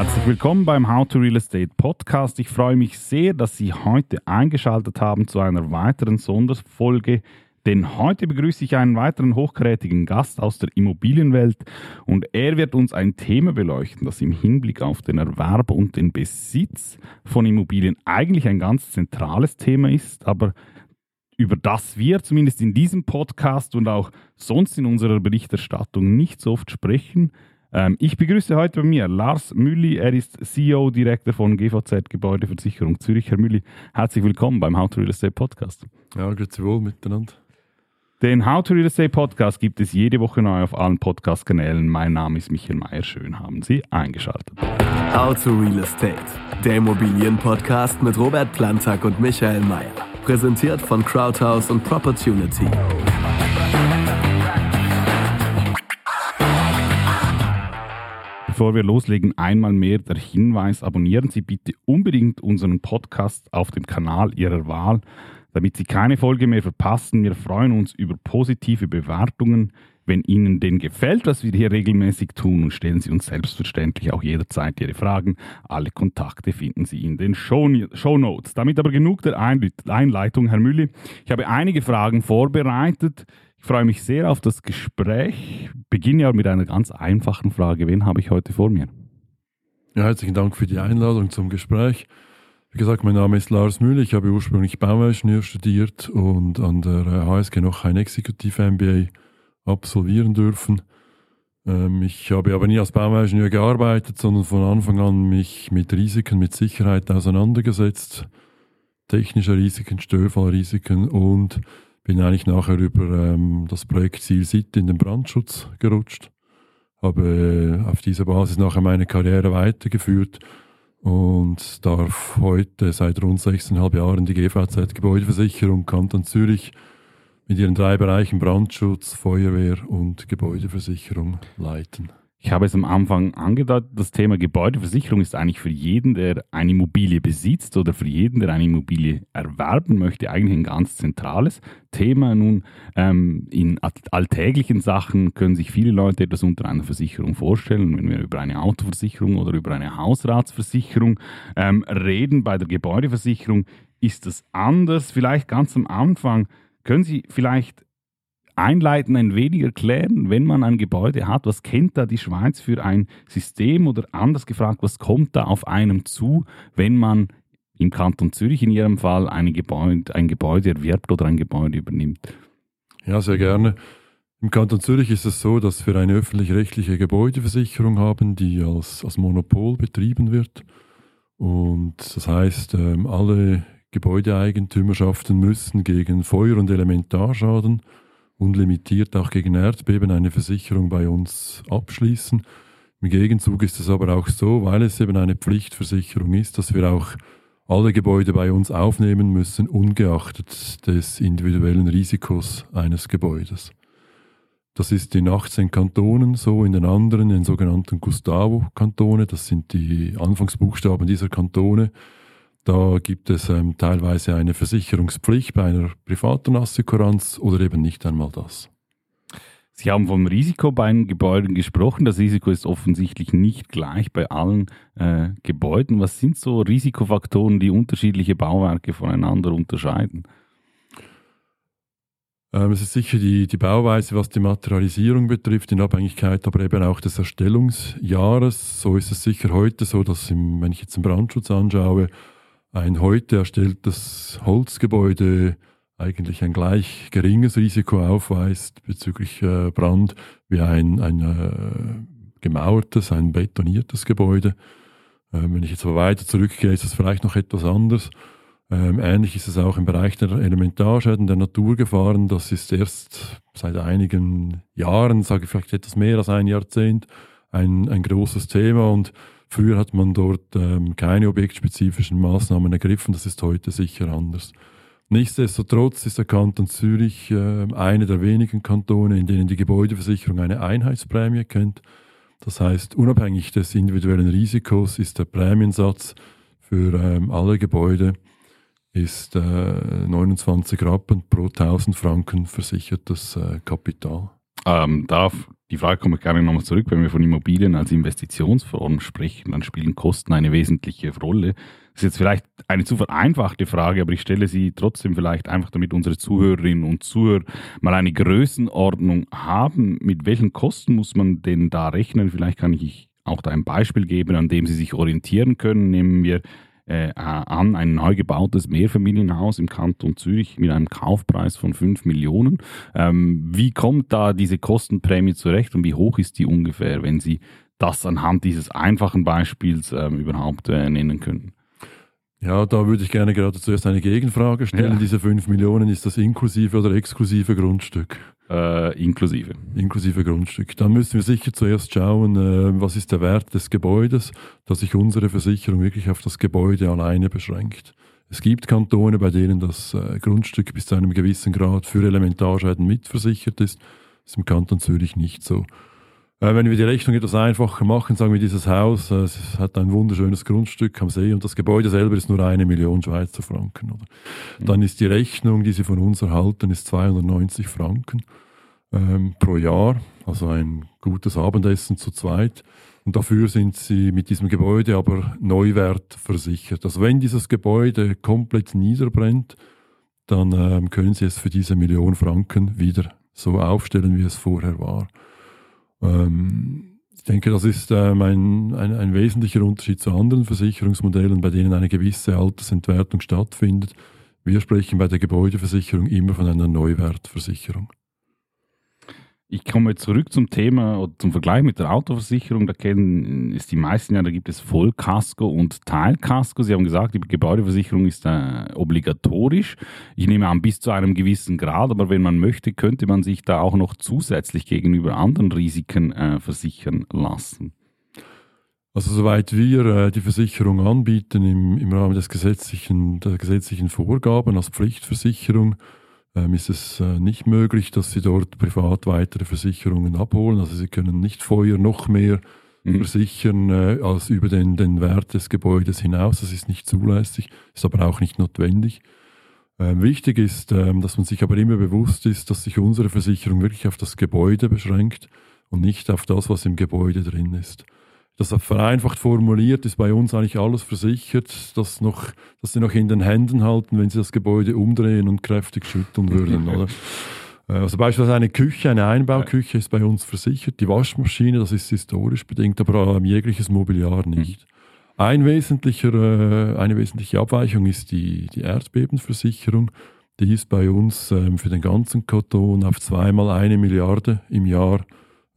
Herzlich willkommen beim How to Real Estate Podcast. Ich freue mich sehr, dass Sie heute eingeschaltet haben zu einer weiteren Sonderfolge. Denn heute begrüße ich einen weiteren hochkarätigen Gast aus der Immobilienwelt und er wird uns ein Thema beleuchten, das im Hinblick auf den Erwerb und den Besitz von Immobilien eigentlich ein ganz zentrales Thema ist, aber über das wir zumindest in diesem Podcast und auch sonst in unserer Berichterstattung nicht so oft sprechen. Ähm, ich begrüße heute bei mir Lars Mülli. Er ist CEO, Direktor von GVZ Gebäudeversicherung Zürich. Herr Mülli, herzlich willkommen beim How to Real Estate Podcast. Ja, grüezi wohl miteinander. Den How to Real Estate Podcast gibt es jede Woche neu auf allen Podcast-Kanälen. Mein Name ist Michael Mayer. Schön haben Sie eingeschaltet. How to Real Estate, der Immobilien-Podcast mit Robert Plantag und Michael Mayer. Präsentiert von Crowdhouse und Propertunity. Bevor wir loslegen, einmal mehr der Hinweis, abonnieren Sie bitte unbedingt unseren Podcast auf dem Kanal Ihrer Wahl, damit Sie keine Folge mehr verpassen. Wir freuen uns über positive Bewertungen. Wenn Ihnen denn gefällt, was wir hier regelmäßig tun, und stellen Sie uns selbstverständlich auch jederzeit Ihre Fragen. Alle Kontakte finden Sie in den Show, Notes. Damit aber genug der Einleitung, Herr Mülli. Ich habe einige Fragen vorbereitet. Ich freue mich sehr auf das Gespräch. Beginne ja mit einer ganz einfachen Frage. Wen habe ich heute vor mir? Ja, herzlichen Dank für die Einladung zum Gespräch. Wie gesagt, mein Name ist Lars Müller. Ich habe ursprünglich Bauingenieur studiert und an der HSG noch ein Exekutiv-MBA absolvieren dürfen. Ähm, ich habe aber nie als Bauingenieur gearbeitet, sondern von Anfang an mich mit Risiken, mit Sicherheit auseinandergesetzt. Technische Risiken, Störfallrisiken und bin eigentlich nachher über ähm, das Projekt Ziel City in den Brandschutz gerutscht. Habe äh, auf dieser Basis nachher meine Karriere weitergeführt und darf heute seit rund sechseinhalb Jahren die GVZ Gebäudeversicherung Kanton Zürich mit ihren drei Bereichen Brandschutz, Feuerwehr und Gebäudeversicherung leiten. Ich habe es am Anfang angedeutet, das Thema Gebäudeversicherung ist eigentlich für jeden, der eine Immobilie besitzt oder für jeden, der eine Immobilie erwerben möchte, eigentlich ein ganz zentrales Thema. Nun, ähm, in alltäglichen Sachen können sich viele Leute etwas unter einer Versicherung vorstellen. Wenn wir über eine Autoversicherung oder über eine Hausratsversicherung ähm, reden, bei der Gebäudeversicherung ist das anders. Vielleicht ganz am Anfang können Sie vielleicht einleiten, ein wenig erklären, wenn man ein Gebäude hat, was kennt da die Schweiz für ein System oder anders gefragt, was kommt da auf einem zu, wenn man im Kanton Zürich in Ihrem Fall ein Gebäude, ein Gebäude erwirbt oder ein Gebäude übernimmt? Ja, sehr gerne. Im Kanton Zürich ist es so, dass wir eine öffentlich-rechtliche Gebäudeversicherung haben, die als, als Monopol betrieben wird. Und das heißt, ähm, alle Gebäudeeigentümerschaften müssen gegen Feuer- und Elementarschaden unlimitiert auch gegen Erdbeben eine Versicherung bei uns abschließen. Im Gegenzug ist es aber auch so, weil es eben eine Pflichtversicherung ist, dass wir auch alle Gebäude bei uns aufnehmen müssen, ungeachtet des individuellen Risikos eines Gebäudes. Das ist in 18 Kantonen so, in den anderen, in den sogenannten Gustavo-Kantone, das sind die Anfangsbuchstaben dieser Kantone, da gibt es ähm, teilweise eine Versicherungspflicht bei einer privaten Assekuranz oder eben nicht einmal das. Sie haben vom Risiko bei den Gebäuden gesprochen. Das Risiko ist offensichtlich nicht gleich bei allen äh, Gebäuden. Was sind so Risikofaktoren, die unterschiedliche Bauwerke voneinander unterscheiden? Ähm, es ist sicher die, die Bauweise, was die Materialisierung betrifft, in Abhängigkeit aber eben auch des Erstellungsjahres. So ist es sicher heute so, dass im, wenn ich jetzt den Brandschutz anschaue, ein heute erstelltes Holzgebäude eigentlich ein gleich geringes Risiko aufweist bezüglich äh, Brand wie ein, ein äh, gemauertes, ein betoniertes Gebäude. Ähm, wenn ich jetzt aber weiter zurückgehe, ist das vielleicht noch etwas anders. Ähm, ähnlich ist es auch im Bereich der Elementarschäden, der Naturgefahren. Das ist erst seit einigen Jahren, sage ich vielleicht etwas mehr als ein Jahrzehnt, ein, ein großes Thema und Früher hat man dort ähm, keine objektspezifischen Maßnahmen ergriffen, das ist heute sicher anders. Nichtsdestotrotz ist der Kanton Zürich äh, einer der wenigen Kantone, in denen die Gebäudeversicherung eine Einheitsprämie kennt. Das heißt, unabhängig des individuellen Risikos ist der Prämiensatz für ähm, alle Gebäude ist äh, 29 Rappen pro 1000 Franken versichertes äh, Kapital. Ähm, darauf die Frage komme ich gerne nochmal zurück. Wenn wir von Immobilien als Investitionsform sprechen, dann spielen Kosten eine wesentliche Rolle. Das ist jetzt vielleicht eine zu vereinfachte Frage, aber ich stelle sie trotzdem vielleicht einfach, damit unsere Zuhörerinnen und Zuhörer mal eine Größenordnung haben. Mit welchen Kosten muss man denn da rechnen? Vielleicht kann ich auch da ein Beispiel geben, an dem Sie sich orientieren können. Nehmen wir äh, an ein neu gebautes Mehrfamilienhaus im Kanton Zürich mit einem Kaufpreis von 5 Millionen. Ähm, wie kommt da diese Kostenprämie zurecht und wie hoch ist die ungefähr, wenn Sie das anhand dieses einfachen Beispiels ähm, überhaupt äh, nennen können? Ja, da würde ich gerne gerade zuerst eine Gegenfrage stellen. Ja. Diese 5 Millionen, ist das inklusive oder exklusive Grundstück? Äh, inklusive. Inklusive Grundstück. Dann müssen wir sicher zuerst schauen, äh, was ist der Wert des Gebäudes, dass sich unsere Versicherung wirklich auf das Gebäude alleine beschränkt. Es gibt Kantone, bei denen das äh, Grundstück bis zu einem gewissen Grad für Elementarschäden mitversichert ist. Das ist im Kanton Zürich nicht so. Äh, wenn wir die Rechnung etwas einfacher machen, sagen wir, dieses Haus äh, hat ein wunderschönes Grundstück am See und das Gebäude selber ist nur eine Million Schweizer Franken. Oder? Mhm. Dann ist die Rechnung, die Sie von uns erhalten, ist 290 Franken ähm, pro Jahr, also ein gutes Abendessen zu zweit. Und dafür sind Sie mit diesem Gebäude aber Neuwert versichert. Also wenn dieses Gebäude komplett niederbrennt, dann ähm, können Sie es für diese Million Franken wieder so aufstellen, wie es vorher war. Ähm, ich denke, das ist ähm, ein, ein, ein, wesentlicher Unterschied zu anderen Versicherungsmodellen, bei denen eine gewisse Altersentwertung stattfindet. Wir sprechen bei der Gebäudeversicherung immer von einer Neuwertversicherung. Ich komme zurück zum Thema oder zum Vergleich mit der Autoversicherung. Da kennen es die meisten ja, da gibt es Vollkasko und Teilkasko. Sie haben gesagt, die Gebäudeversicherung ist äh, obligatorisch. Ich nehme an, bis zu einem gewissen Grad, aber wenn man möchte, könnte man sich da auch noch zusätzlich gegenüber anderen Risiken äh, versichern lassen. Also soweit wir äh, die Versicherung anbieten im, im Rahmen des gesetzlichen, der gesetzlichen Vorgaben als Pflichtversicherung, ähm, ist es äh, nicht möglich, dass sie dort privat weitere Versicherungen abholen. Also sie können nicht Feuer noch mehr mhm. versichern äh, als über den, den Wert des Gebäudes hinaus. Das ist nicht zulässig, ist aber auch nicht notwendig. Ähm, wichtig ist, ähm, dass man sich aber immer bewusst ist, dass sich unsere Versicherung wirklich auf das Gebäude beschränkt und nicht auf das, was im Gebäude drin ist das vereinfacht formuliert ist bei uns eigentlich alles versichert, das, noch, das sie noch in den Händen halten, wenn sie das Gebäude umdrehen und kräftig schütteln würden. oder? Äh, also beispielsweise eine Küche, eine Einbauküche ist bei uns versichert, die Waschmaschine, das ist historisch bedingt, aber jegliches Mobiliar nicht. Ein wesentlicher, äh, eine wesentliche Abweichung ist die, die Erdbebenversicherung. Die ist bei uns ähm, für den ganzen Kanton auf zweimal eine Milliarde im Jahr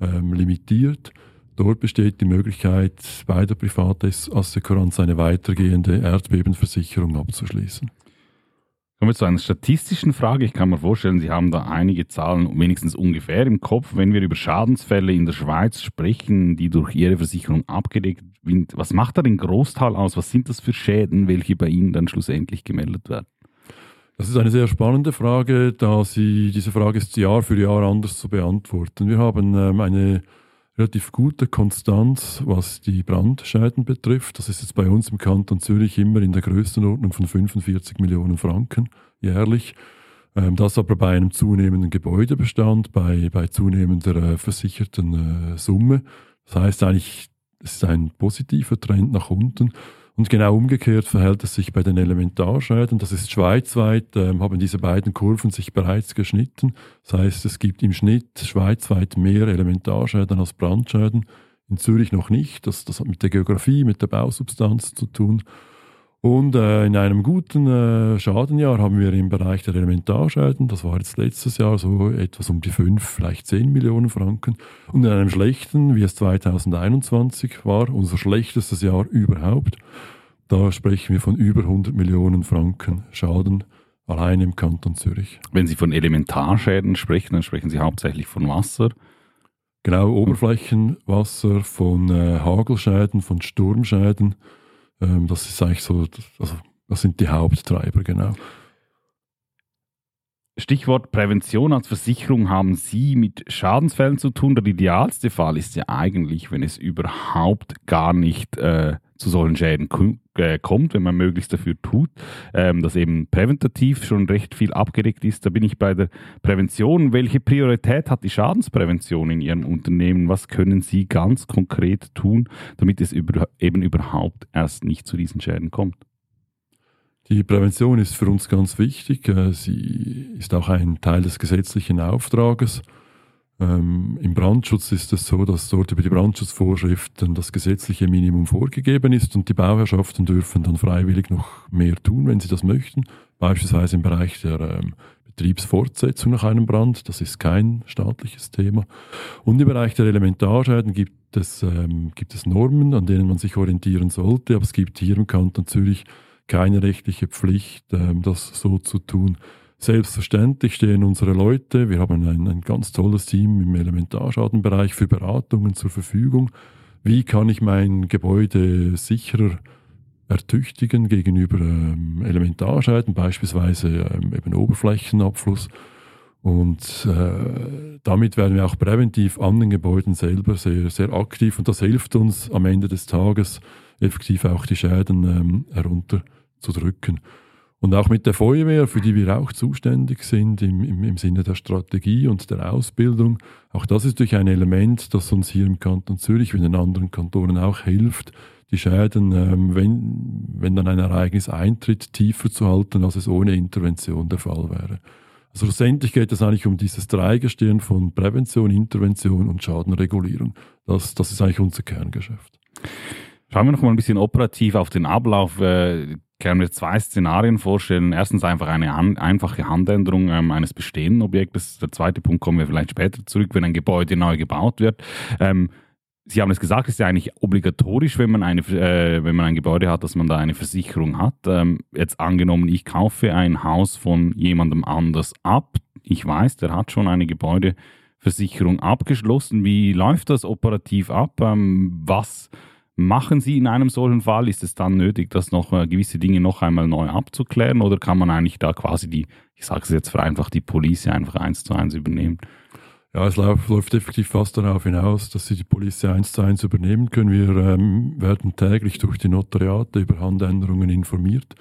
ähm, limitiert. Dort besteht die Möglichkeit, bei der Privatassekurrenz eine weitergehende Erdbebenversicherung abzuschließen. Kommen wir zu einer statistischen Frage. Ich kann mir vorstellen, Sie haben da einige Zahlen wenigstens ungefähr im Kopf. Wenn wir über Schadensfälle in der Schweiz sprechen, die durch Ihre Versicherung abgedeckt sind, was macht da den Großteil aus? Was sind das für Schäden, welche bei Ihnen dann schlussendlich gemeldet werden? Das ist eine sehr spannende Frage, da Sie diese Frage ist Jahr für Jahr anders zu beantworten. Wir haben ähm, eine relativ gute Konstanz, was die Brandschäden betrifft. Das ist jetzt bei uns im Kanton Zürich immer in der Größenordnung von 45 Millionen Franken jährlich. Ähm, das aber bei einem zunehmenden Gebäudebestand, bei, bei zunehmender äh, versicherten äh, Summe. Das heißt eigentlich, es ist ein positiver Trend nach unten. Und genau umgekehrt verhält es sich bei den Elementarschäden. Das ist schweizweit, äh, haben diese beiden Kurven sich bereits geschnitten. Das heißt, es gibt im Schnitt schweizweit mehr Elementarschäden als Brandschäden. In Zürich noch nicht. Das, das hat mit der Geografie, mit der Bausubstanz zu tun. Und äh, in einem guten äh, Schadenjahr haben wir im Bereich der Elementarschäden, das war jetzt letztes Jahr so etwas um die 5, vielleicht 10 Millionen Franken. Und in einem schlechten, wie es 2021 war, unser schlechtestes Jahr überhaupt, da sprechen wir von über 100 Millionen Franken Schaden allein im Kanton Zürich. Wenn Sie von Elementarschäden sprechen, dann sprechen Sie hauptsächlich von Wasser. Genau, Oberflächenwasser, von äh, Hagelschäden, von Sturmschäden ähm, das ist eigentlich so, also das sind die Haupttreiber, genau. Stichwort Prävention als Versicherung haben Sie mit Schadensfällen zu tun. Der idealste Fall ist ja eigentlich, wenn es überhaupt gar nicht äh, zu solchen Schäden äh, kommt, wenn man möglichst dafür tut, ähm, dass eben präventativ schon recht viel abgedeckt ist. Da bin ich bei der Prävention. Welche Priorität hat die Schadensprävention in Ihrem Unternehmen? Was können Sie ganz konkret tun, damit es über, eben überhaupt erst nicht zu diesen Schäden kommt? Die Prävention ist für uns ganz wichtig. Äh, sie ist auch ein Teil des gesetzlichen Auftrages. Ähm, Im Brandschutz ist es so, dass dort über die Brandschutzvorschriften das gesetzliche Minimum vorgegeben ist und die Bauherrschaften dürfen dann freiwillig noch mehr tun, wenn sie das möchten. Beispielsweise im Bereich der ähm, Betriebsfortsetzung nach einem Brand. Das ist kein staatliches Thema. Und im Bereich der Elementarschäden gibt es, ähm, gibt es Normen, an denen man sich orientieren sollte. Aber es gibt hier im Kanton Zürich keine rechtliche Pflicht, ähm, das so zu tun. Selbstverständlich stehen unsere Leute, wir haben ein, ein ganz tolles Team im Elementarschadenbereich für Beratungen zur Verfügung. Wie kann ich mein Gebäude sicherer ertüchtigen gegenüber ähm, Elementarschäden, beispielsweise ähm, eben Oberflächenabfluss? Und äh, damit werden wir auch präventiv an den Gebäuden selber sehr, sehr aktiv und das hilft uns am Ende des Tages effektiv auch die Schäden ähm, herunterzudrücken. Und auch mit der Feuerwehr, für die wir auch zuständig sind im, im, im, Sinne der Strategie und der Ausbildung. Auch das ist durch ein Element, das uns hier im Kanton Zürich wie in den anderen Kantonen auch hilft, die Schäden, ähm, wenn, wenn dann ein Ereignis eintritt, tiefer zu halten, als es ohne Intervention der Fall wäre. Also schlussendlich geht es eigentlich um dieses Dreigestirn von Prävention, Intervention und Schadenregulierung. Das, das ist eigentlich unser Kerngeschäft. Schauen wir noch mal ein bisschen operativ auf den Ablauf. Äh, können wir zwei Szenarien vorstellen. Erstens einfach eine an, einfache Handänderung ähm, eines bestehenden Objektes. Der zweite Punkt kommen wir vielleicht später zurück, wenn ein Gebäude neu gebaut wird. Ähm, Sie haben es gesagt, es ist ja eigentlich obligatorisch, wenn man, eine, äh, wenn man ein Gebäude hat, dass man da eine Versicherung hat. Ähm, jetzt angenommen, ich kaufe ein Haus von jemandem anders ab. Ich weiß, der hat schon eine Gebäudeversicherung abgeschlossen. Wie läuft das operativ ab? Ähm, was machen Sie in einem solchen Fall? Ist es dann nötig, das noch äh, gewisse Dinge noch einmal neu abzuklären oder kann man eigentlich da quasi die, ich sage es jetzt vereinfacht, die Police einfach eins zu eins übernehmen? Ja, es läuft, effektiv fast darauf hinaus, dass Sie die Police eins zu eins übernehmen können. Wir ähm, werden täglich durch die Notariate über Handänderungen informiert.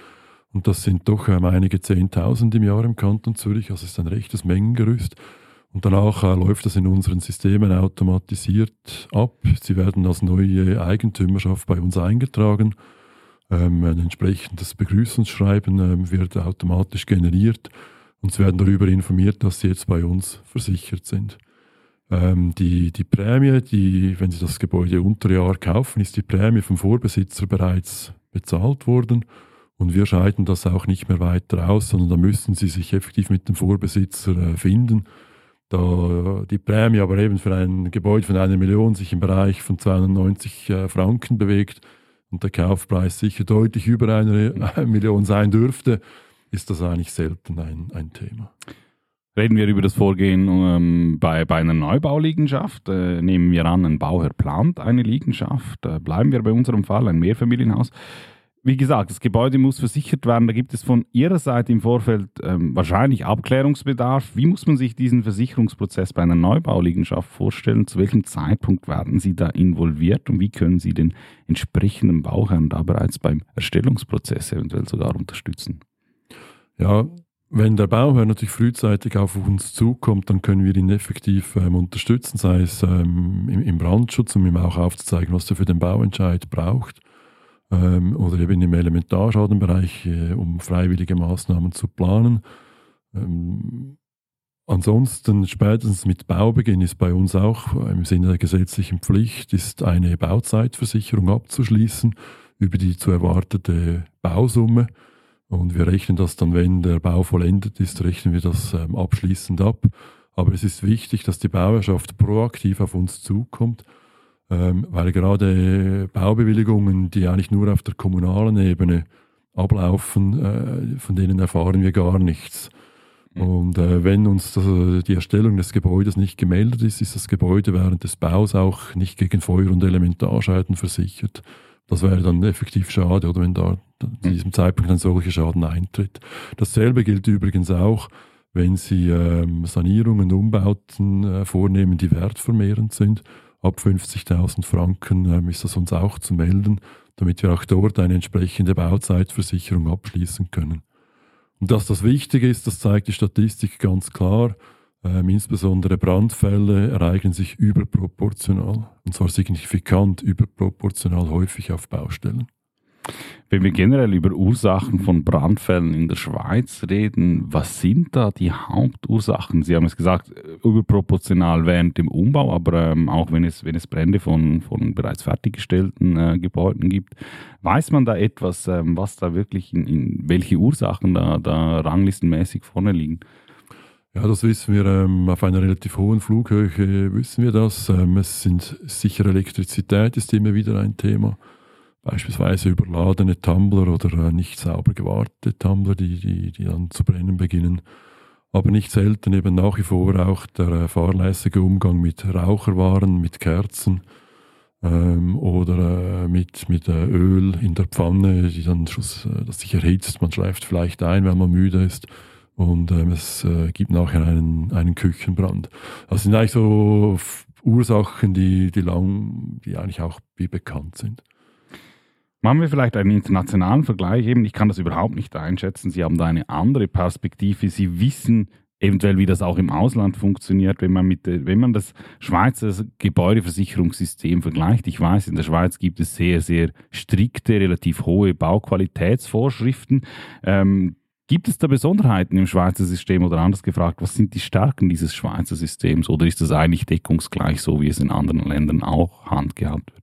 Und das sind doch ähm, einige Zehntausend im Jahr im Kanton Zürich, also es ist ein rechtes Mengengerüst. Und danach äh, läuft das in unseren Systemen automatisiert ab. Sie werden als neue Eigentümerschaft bei uns eingetragen. Ähm, ein entsprechendes Begrüßungsschreiben ähm, wird automatisch generiert und sie werden darüber informiert, dass sie jetzt bei uns versichert sind. Ähm, die, die Prämie, die, wenn Sie das Gebäude unter Jahr kaufen, ist die Prämie vom Vorbesitzer bereits bezahlt worden. Und wir scheiden das auch nicht mehr weiter aus, sondern da müssen Sie sich effektiv mit dem Vorbesitzer äh, finden da die Prämie aber eben für ein Gebäude von einer Million sich im Bereich von 290 äh, Franken bewegt und der Kaufpreis sicher deutlich über eine, eine Million sein dürfte, ist das eigentlich selten ein, ein Thema. Reden wir über das Vorgehen ähm, bei, bei einer Neubauliegenschaft. Äh, nehmen wir an, ein Bauherr plant eine Liegenschaft. Äh, bleiben wir bei unserem Fall, ein Mehrfamilienhaus wie gesagt, das Gebäude muss versichert werden. Da gibt es von Ihrer Seite im Vorfeld ähm, wahrscheinlich Abklärungsbedarf. Wie muss man sich diesen Versicherungsprozess bei einer Neubauliegenschaft vorstellen? Zu welchem Zeitpunkt werden Sie da involviert und wie können Sie den entsprechenden Bauherrn da bereits beim Erstellungsprozess eventuell sogar unterstützen? Ja, wenn der Bauherr natürlich frühzeitig auf uns zukommt, dann können wir ihn effektiv ähm, unterstützen, sei es ähm, im, im, Brandschutz, um ihm auch aufzuzeigen, was er für den Bauentscheid braucht ähm, oder eben im Elementarschadenbereich, äh, um freiwillige Maßnahmen zu planen. Ähm, ansonsten spätestens mit Baubeginn ist bei uns auch im Sinne der gesetzlichen Pflicht, ist eine Bauzeitversicherung abzuschließen über die zu erwartete Bausumme. Und wir rechnen das dann, wenn der Bau vollendet ist, rechnen wir das ähm, abschließend ab. Aber es ist wichtig, dass die Bauerschaft proaktiv auf uns zukommt ähm, weil gerade Baubewilligungen, die eigentlich nur auf der kommunalen Ebene ablaufen, äh, von denen erfahren wir gar nichts. Mhm. Und äh, wenn uns das, die Erstellung des Gebäudes nicht gemeldet ist, ist das Gebäude während des Baus auch nicht gegen Feuer- und Elementarschäden versichert. Das wäre dann effektiv schade, oder wenn da zu mhm. diesem Zeitpunkt ein solcher Schaden eintritt. Dasselbe gilt übrigens auch, wenn sie ähm, Sanierungen, Umbauten äh, vornehmen, die wertvermehrend sind. Ab 50.000 Franken ähm, ist das uns auch zu melden, damit wir auch dort eine entsprechende Bauzeitversicherung abschließen können. Und dass das wichtig ist, das zeigt die Statistik ganz klar. Ähm, insbesondere Brandfälle ereignen sich überproportional, und zwar signifikant überproportional häufig auf Baustellen. Wenn wir generell über Ursachen von Brandfällen in der Schweiz reden, was sind da die Hauptursachen? Sie haben es gesagt, überproportional während dem Umbau, aber ähm, auch wenn es, wenn es Brände von, von bereits fertiggestellten äh, Gebäuden gibt. Weiß man da etwas, ähm, was da wirklich, in, in welche Ursachen da, da ranglistenmäßig vorne liegen? Ja, das wissen wir ähm, auf einer relativ hohen Flughöhe, wissen wir das. Ähm, es sind sicher Elektrizität ist immer wieder ein Thema. Beispielsweise überladene Tumbler oder äh, nicht sauber gewartete Tumbler, die, die, die dann zu brennen beginnen. Aber nicht selten eben nach wie vor auch der äh, fahrlässige Umgang mit Raucherwaren, mit Kerzen ähm, oder äh, mit, mit äh, Öl in der Pfanne, die dann Schluss, das sich erhitzt. Man schleift vielleicht ein, wenn man müde ist und ähm, es äh, gibt nachher einen, einen Küchenbrand. Das sind eigentlich so Ursachen, die, die, lang, die eigentlich auch wie bekannt sind. Machen wir vielleicht einen internationalen Vergleich eben. Ich kann das überhaupt nicht einschätzen. Sie haben da eine andere Perspektive. Sie wissen eventuell, wie das auch im Ausland funktioniert, wenn man, mit, wenn man das Schweizer Gebäudeversicherungssystem vergleicht. Ich weiß, in der Schweiz gibt es sehr, sehr strikte, relativ hohe Bauqualitätsvorschriften. Ähm, Gibt es da Besonderheiten im Schweizer System oder anders gefragt, was sind die Stärken dieses Schweizer Systems oder ist das eigentlich deckungsgleich, so wie es in anderen Ländern auch handgehabt wird?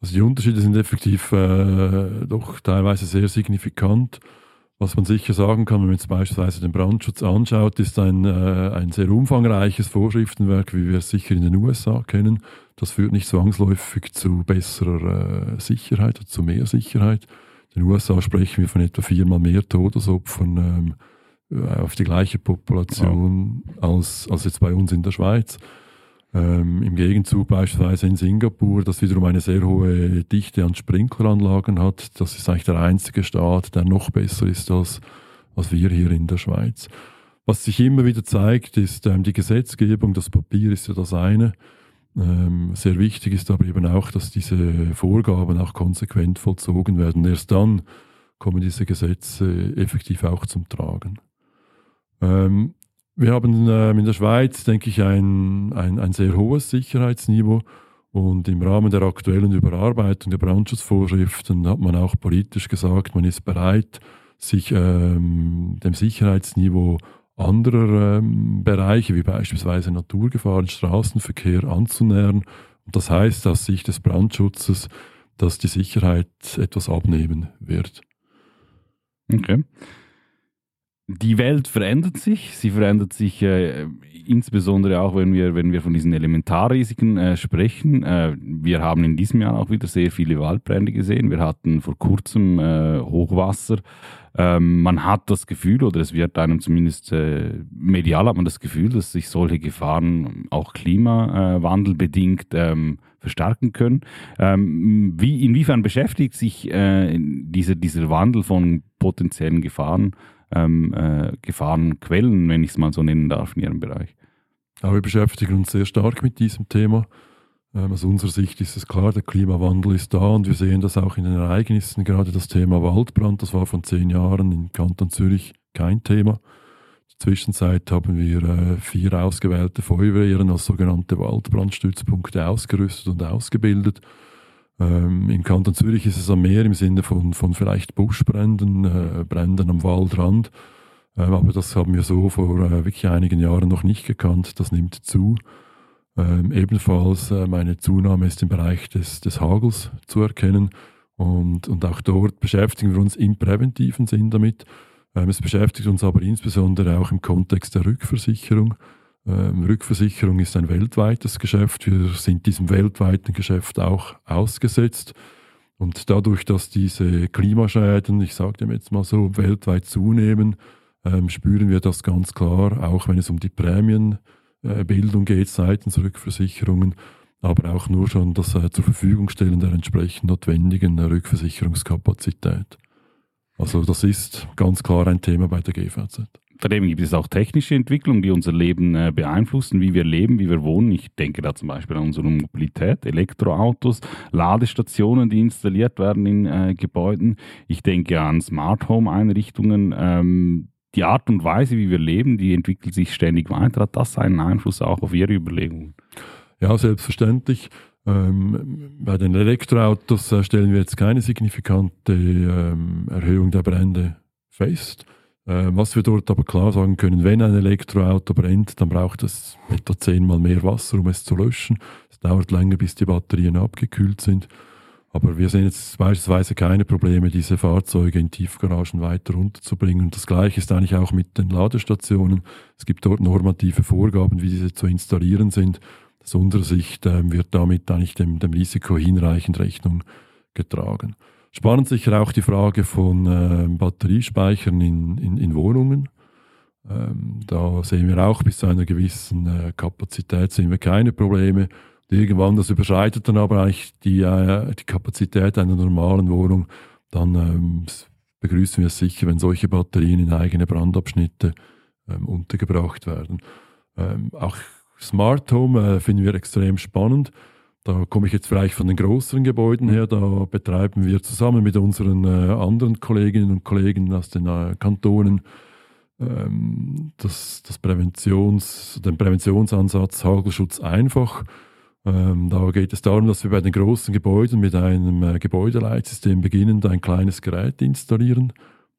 Also die Unterschiede sind effektiv äh, doch teilweise sehr signifikant. Was man sicher sagen kann, wenn man jetzt beispielsweise den Brandschutz anschaut, ist ein, äh, ein sehr umfangreiches Vorschriftenwerk, wie wir es sicher in den USA kennen. Das führt nicht zwangsläufig zu besserer äh, Sicherheit, zu mehr Sicherheit. In den USA sprechen wir von etwa viermal mehr Todesopfern ähm, auf die gleiche Population wow. als, als jetzt bei uns in der Schweiz. Ähm, Im Gegenzug beispielsweise in Singapur, das wiederum eine sehr hohe Dichte an Sprinkleranlagen hat. Das ist eigentlich der einzige Staat, der noch besser ist als, als wir hier in der Schweiz. Was sich immer wieder zeigt, ist ähm, die Gesetzgebung. Das Papier ist ja das eine. Ähm, sehr wichtig ist aber eben auch, dass diese Vorgaben auch konsequent vollzogen werden. Erst dann kommen diese Gesetze effektiv auch zum Tragen. Ähm, wir haben ähm, in der Schweiz, denke ich, ein, ein, ein sehr hohes Sicherheitsniveau. Und im Rahmen der aktuellen Überarbeitung der Brandschutzvorschriften hat man auch politisch gesagt, man ist bereit, sich ähm, dem Sicherheitsniveau anderer ähm, Bereiche, wie beispielsweise Naturgefahren, Straßenverkehr, anzunähern. Und das heißt aus Sicht des Brandschutzes, dass die Sicherheit etwas abnehmen wird. Okay. Die Welt verändert sich. Sie verändert sich äh, insbesondere auch, wenn wir, wenn wir von diesen Elementarrisiken äh, sprechen. Äh, wir haben in diesem Jahr auch wieder sehr viele Waldbrände gesehen. Wir hatten vor kurzem äh, Hochwasser ähm, man hat das Gefühl, oder es wird einem zumindest äh, medial hat man das Gefühl, dass sich solche Gefahren auch klimawandelbedingt ähm, verstärken können. Ähm, wie, inwiefern beschäftigt sich äh, dieser, dieser Wandel von potenziellen Gefahren, ähm, äh, Gefahrenquellen, wenn ich es mal so nennen darf, in Ihrem Bereich? Ja, wir beschäftigen uns sehr stark mit diesem Thema. Ähm, aus unserer Sicht ist es klar, der Klimawandel ist da und wir sehen das auch in den Ereignissen. Gerade das Thema Waldbrand, das war vor zehn Jahren in Kanton Zürich kein Thema. In der Zwischenzeit haben wir äh, vier ausgewählte Feuerwehren als sogenannte Waldbrandstützpunkte ausgerüstet und ausgebildet. Ähm, Im Kanton Zürich ist es am Meer im Sinne von, von vielleicht Buschbränden, äh, Bränden am Waldrand. Ähm, aber das haben wir so vor äh, wirklich einigen Jahren noch nicht gekannt. Das nimmt zu. Ähm, ebenfalls äh, meine Zunahme ist im Bereich des, des Hagels zu erkennen. Und, und auch dort beschäftigen wir uns im präventiven Sinn damit. Ähm, es beschäftigt uns aber insbesondere auch im Kontext der Rückversicherung. Ähm, Rückversicherung ist ein weltweites Geschäft. Wir sind diesem weltweiten Geschäft auch ausgesetzt. Und dadurch, dass diese Klimaschäden, ich sage dem jetzt mal so, weltweit zunehmen, ähm, spüren wir das ganz klar, auch wenn es um die Prämien geht äh, geht seitens Rückversicherungen, aber auch nur schon das äh, zur Verfügung stellen der entsprechend notwendigen Rückversicherungskapazität. Also das ist ganz klar ein Thema bei der GVZ. Daneben gibt es auch technische Entwicklungen, die unser Leben äh, beeinflussen, wie wir leben, wie wir wohnen. Ich denke da zum Beispiel an unsere Mobilität, Elektroautos, Ladestationen, die installiert werden in äh, Gebäuden. Ich denke an Smart Home Einrichtungen. Ähm, die Art und Weise, wie wir leben, die entwickelt sich ständig weiter. Hat das einen Einfluss auch auf Ihre Überlegungen? Ja, selbstverständlich. Ähm, bei den Elektroautos äh, stellen wir jetzt keine signifikante ähm, Erhöhung der Brände fest. Äh, was wir dort aber klar sagen können, wenn ein Elektroauto brennt, dann braucht es etwa zehnmal mehr Wasser, um es zu löschen. Es dauert länger, bis die Batterien abgekühlt sind. Aber wir sehen jetzt beispielsweise keine Probleme, diese Fahrzeuge in Tiefgaragen weiter runterzubringen. Und das Gleiche ist eigentlich auch mit den Ladestationen. Es gibt dort normative Vorgaben, wie diese zu installieren sind. Aus unserer Sicht äh, wird damit eigentlich dem, dem Risiko hinreichend Rechnung getragen. Spannend sicher auch die Frage von äh, Batteriespeichern in, in, in Wohnungen. Ähm, da sehen wir auch bis zu einer gewissen äh, Kapazität sehen wir keine Probleme. Und irgendwann, das überschreitet dann aber eigentlich die, äh, die Kapazität einer normalen Wohnung. Dann ähm, begrüßen wir es sicher, wenn solche Batterien in eigene Brandabschnitte ähm, untergebracht werden. Ähm, auch Smart Home äh, finden wir extrem spannend. Da komme ich jetzt vielleicht von den größeren Gebäuden her. Da betreiben wir zusammen mit unseren äh, anderen Kolleginnen und Kollegen aus den äh, Kantonen ähm, das, das Präventions, den Präventionsansatz Hagelschutz einfach. Ähm, da geht es darum, dass wir bei den großen Gebäuden mit einem äh, Gebäudeleitsystem beginnen, ein kleines Gerät installieren.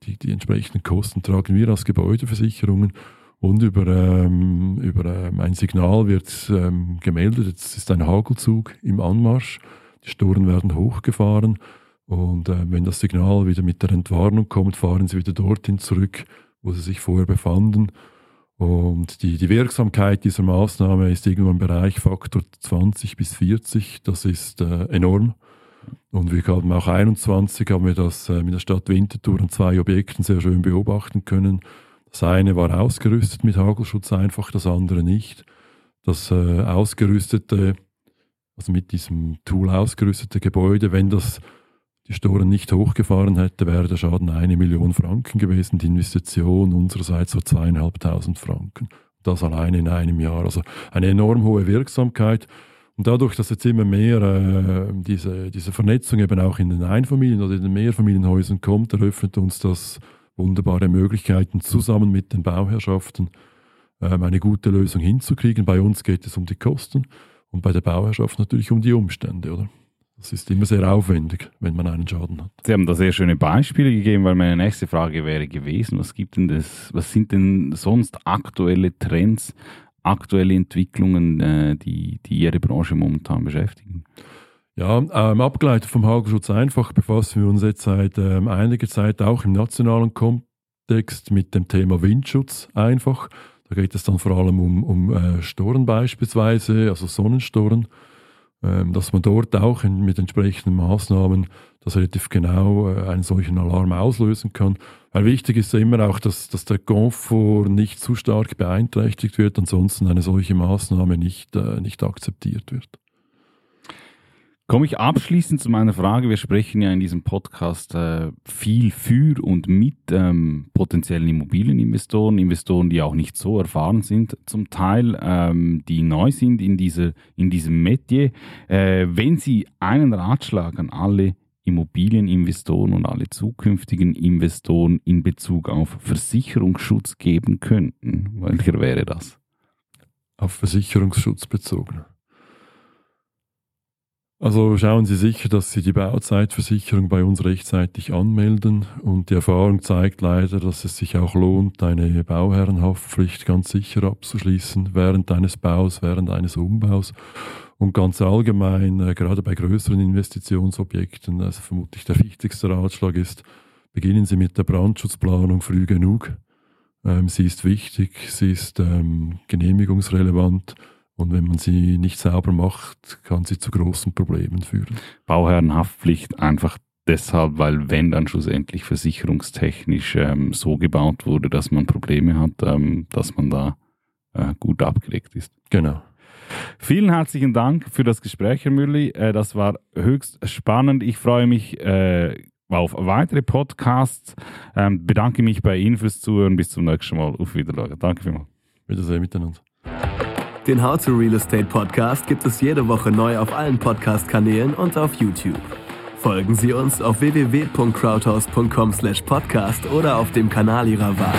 Die, die entsprechenden Kosten tragen wir als Gebäudeversicherungen und über, ähm, über ähm, ein Signal wird ähm, gemeldet, jetzt ist ein Hagelzug im Anmarsch, die Storen werden hochgefahren und äh, wenn das Signal wieder mit der Entwarnung kommt, fahren sie wieder dorthin zurück, wo sie sich vorher befanden. Und die, die Wirksamkeit dieser Maßnahme ist irgendwo im Bereich Faktor 20 bis 40. Das ist äh, enorm. Und wir haben auch 21, haben wir das äh, mit der Stadt Winterthur an zwei Objekten sehr schön beobachten können. Das eine war ausgerüstet mit Hagelschutz einfach, das andere nicht. Das äh, ausgerüstete, also mit diesem Tool ausgerüstete Gebäude, wenn das die Storen nicht hochgefahren hätte, wäre der Schaden eine Million Franken gewesen. Die Investition unsererseits war zweieinhalbtausend Franken. Das alleine in einem Jahr. Also eine enorm hohe Wirksamkeit. Und dadurch, dass jetzt immer mehr äh, diese, diese Vernetzung eben auch in den Einfamilien- oder in den Mehrfamilienhäusern kommt, eröffnet uns das wunderbare Möglichkeiten, zusammen mit den Bauherrschaften ähm, eine gute Lösung hinzukriegen. Bei uns geht es um die Kosten und bei der Bauherrschaft natürlich um die Umstände, oder? Das ist immer sehr aufwendig, wenn man einen Schaden hat. Sie haben da sehr schöne Beispiele gegeben, weil meine nächste Frage wäre gewesen, was gibt denn das, was sind denn sonst aktuelle Trends, aktuelle Entwicklungen, äh, die, die Ihre Branche momentan beschäftigen? Ja, ähm, abgeleitet vom Hagelschutz einfach befassen wir uns jetzt seit ähm, einiger Zeit auch im nationalen Kontext mit dem Thema Windschutz einfach. Da geht es dann vor allem um, um äh, Storen beispielsweise, also Sonnenstoren, ähm, dass man dort auch in, mit entsprechenden Maßnahmen das relativ genau äh, einen solchen Alarm auslösen kann. Weil wichtig ist ja immer auch, dass, dass der Komfort nicht zu stark beeinträchtigt wird, ansonsten eine solche Maßnahme nicht, äh, nicht akzeptiert wird. Komme ich abschließend zu meiner Frage. Wir sprechen ja in diesem Podcast äh, viel für und mit ähm, potenziellen Immobilieninvestoren, Investoren, die auch nicht so erfahren sind, zum Teil, ähm, die neu sind in, diese, in diesem Metier. Äh, wenn Sie einen Ratschlag an alle Immobilieninvestoren und alle zukünftigen Investoren in Bezug auf Versicherungsschutz geben könnten, welcher wäre das? Auf Versicherungsschutz bezogen. Also schauen Sie sicher, dass Sie die Bauzeitversicherung bei uns rechtzeitig anmelden. Und die Erfahrung zeigt leider, dass es sich auch lohnt, eine Bauherrenhaftpflicht ganz sicher abzuschließen während eines Baus, während eines Umbaus. Und ganz allgemein, äh, gerade bei größeren Investitionsobjekten, also vermutlich der wichtigste Ratschlag ist, beginnen Sie mit der Brandschutzplanung früh genug. Ähm, sie ist wichtig, sie ist ähm, genehmigungsrelevant und wenn man sie nicht sauber macht, kann sie zu großen Problemen führen. Bauherrenhaftpflicht einfach deshalb, weil wenn dann schlussendlich versicherungstechnisch ähm, so gebaut wurde, dass man Probleme hat, ähm, dass man da äh, gut abgedeckt ist. Genau. Vielen herzlichen Dank für das Gespräch, Herr Mülli. Äh, das war höchst spannend. Ich freue mich äh, auf weitere Podcasts. Ähm, bedanke mich bei Ihnen fürs Zuhören. Bis zum nächsten Mal. Auf Wiedersehen. Danke vielmals. Wiedersehen miteinander. Den How to Real Estate Podcast gibt es jede Woche neu auf allen Podcast-Kanälen und auf YouTube. Folgen Sie uns auf www.crowdhouse.com/podcast oder auf dem Kanal Ihrer Wahl.